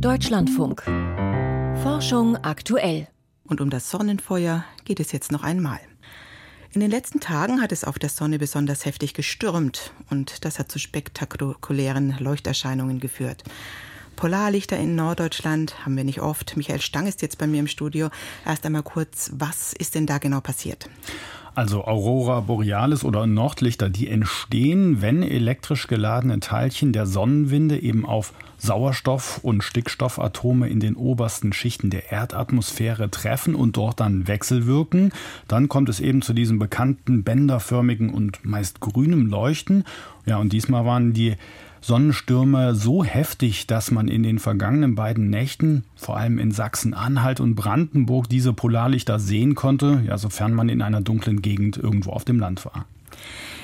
Deutschlandfunk. Forschung aktuell. Und um das Sonnenfeuer geht es jetzt noch einmal. In den letzten Tagen hat es auf der Sonne besonders heftig gestürmt und das hat zu spektakulären Leuchterscheinungen geführt. Polarlichter in Norddeutschland haben wir nicht oft. Michael Stang ist jetzt bei mir im Studio. Erst einmal kurz, was ist denn da genau passiert? Also Aurora Borealis oder Nordlichter, die entstehen, wenn elektrisch geladene Teilchen der Sonnenwinde eben auf Sauerstoff- und Stickstoffatome in den obersten Schichten der Erdatmosphäre treffen und dort dann wechselwirken. Dann kommt es eben zu diesem bekannten bänderförmigen und meist grünem Leuchten. Ja, und diesmal waren die Sonnenstürme so heftig, dass man in den vergangenen beiden Nächten, vor allem in Sachsen-Anhalt und Brandenburg, diese Polarlichter sehen konnte, ja, sofern man in einer dunklen Gegend irgendwo auf dem Land war.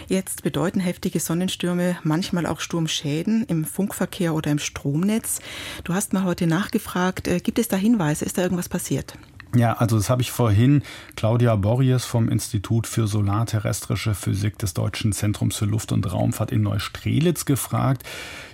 Jetzt bedeuten heftige Sonnenstürme manchmal auch Sturmschäden im Funkverkehr oder im Stromnetz. Du hast mal heute nachgefragt, äh, gibt es da Hinweise, ist da irgendwas passiert? Ja, also das habe ich vorhin Claudia Borries vom Institut für Solarterrestrische Physik des Deutschen Zentrums für Luft- und Raumfahrt in Neustrelitz gefragt.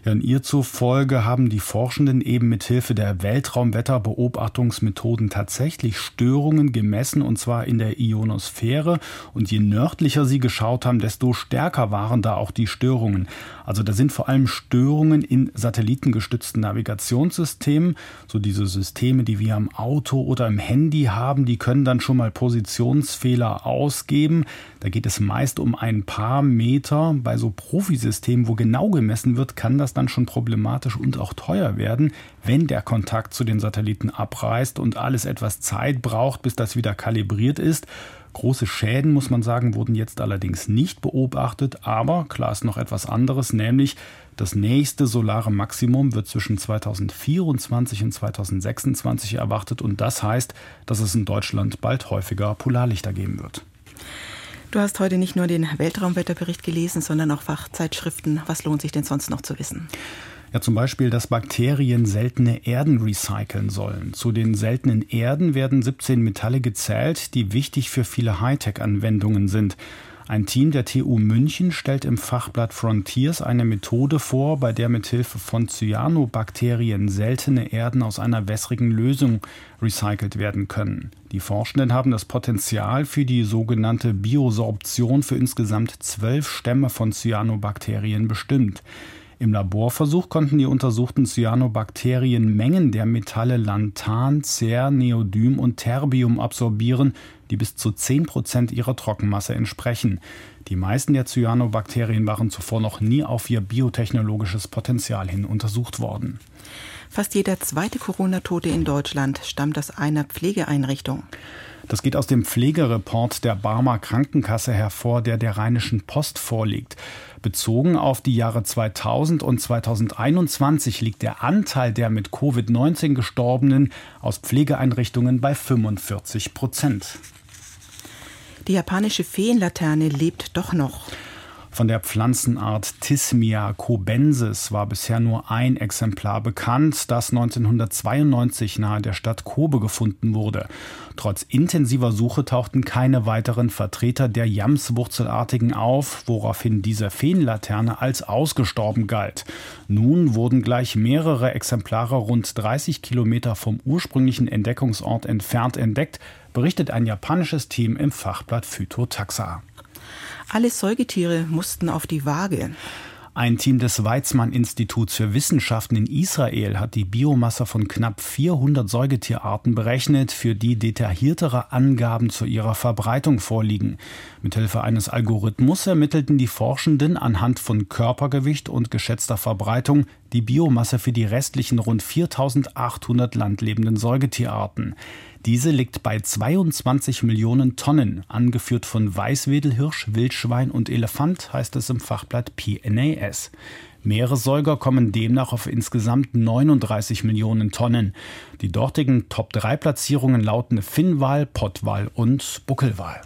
Ja, in ihr zufolge haben die Forschenden eben mit Hilfe der Weltraumwetterbeobachtungsmethoden tatsächlich Störungen gemessen und zwar in der Ionosphäre. Und je nördlicher sie geschaut haben, desto stärker waren da auch die Störungen. Also da sind vor allem Störungen in satellitengestützten Navigationssystemen, so diese Systeme, die wir im Auto oder im Handy haben, die können dann schon mal Positionsfehler ausgeben. Da geht es meist um ein paar Meter. Bei so Profisystemen, wo genau gemessen wird, kann das dann schon problematisch und auch teuer werden, wenn der Kontakt zu den Satelliten abreißt und alles etwas Zeit braucht, bis das wieder kalibriert ist. Große Schäden, muss man sagen, wurden jetzt allerdings nicht beobachtet, aber klar ist noch etwas anderes, nämlich das nächste solare Maximum wird zwischen 2024 und 2026 erwartet und das heißt, dass es in Deutschland bald häufiger Polarlichter geben wird. Du hast heute nicht nur den Weltraumwetterbericht gelesen, sondern auch Fachzeitschriften. Was lohnt sich denn sonst noch zu wissen? Ja, zum Beispiel, dass Bakterien seltene Erden recyceln sollen. Zu den seltenen Erden werden 17 Metalle gezählt, die wichtig für viele Hightech-Anwendungen sind. Ein Team der TU München stellt im Fachblatt Frontiers eine Methode vor, bei der mithilfe von Cyanobakterien seltene Erden aus einer wässrigen Lösung recycelt werden können. Die Forschenden haben das Potenzial für die sogenannte Biosorption für insgesamt zwölf Stämme von Cyanobakterien bestimmt. Im Laborversuch konnten die untersuchten Cyanobakterien Mengen der Metalle Lanthan, Cer, Neodym und Terbium absorbieren, die bis zu 10 Prozent ihrer Trockenmasse entsprechen. Die meisten der Cyanobakterien waren zuvor noch nie auf ihr biotechnologisches Potenzial hin untersucht worden. Fast jeder zweite Corona-Tote in Deutschland stammt aus einer Pflegeeinrichtung. Das geht aus dem Pflegereport der Barmer Krankenkasse hervor, der der Rheinischen Post vorliegt. Bezogen auf die Jahre 2000 und 2021 liegt der Anteil der mit Covid-19 Gestorbenen aus Pflegeeinrichtungen bei 45 Prozent. Die japanische Feenlaterne lebt doch noch. Von der Pflanzenart Thismia cobensis war bisher nur ein Exemplar bekannt, das 1992 nahe der Stadt Kobe gefunden wurde. Trotz intensiver Suche tauchten keine weiteren Vertreter der Jamswurzelartigen auf, woraufhin diese Feenlaterne als ausgestorben galt. Nun wurden gleich mehrere Exemplare rund 30 Kilometer vom ursprünglichen Entdeckungsort entfernt entdeckt, berichtet ein japanisches Team im Fachblatt Phytotaxa. Alle Säugetiere mussten auf die Waage. Ein Team des Weizmann-Instituts für Wissenschaften in Israel hat die Biomasse von knapp 400 Säugetierarten berechnet, für die detailliertere Angaben zu ihrer Verbreitung vorliegen. Mithilfe eines Algorithmus ermittelten die Forschenden anhand von Körpergewicht und geschätzter Verbreitung die Biomasse für die restlichen rund 4800 landlebenden Säugetierarten. Diese liegt bei 22 Millionen Tonnen, angeführt von Weißwedelhirsch, Wildschwein und Elefant, heißt es im Fachblatt PNAS. Meeressäuger kommen demnach auf insgesamt 39 Millionen Tonnen. Die dortigen Top-3-Platzierungen lauten Finnwal, Pottwal und Buckelwal.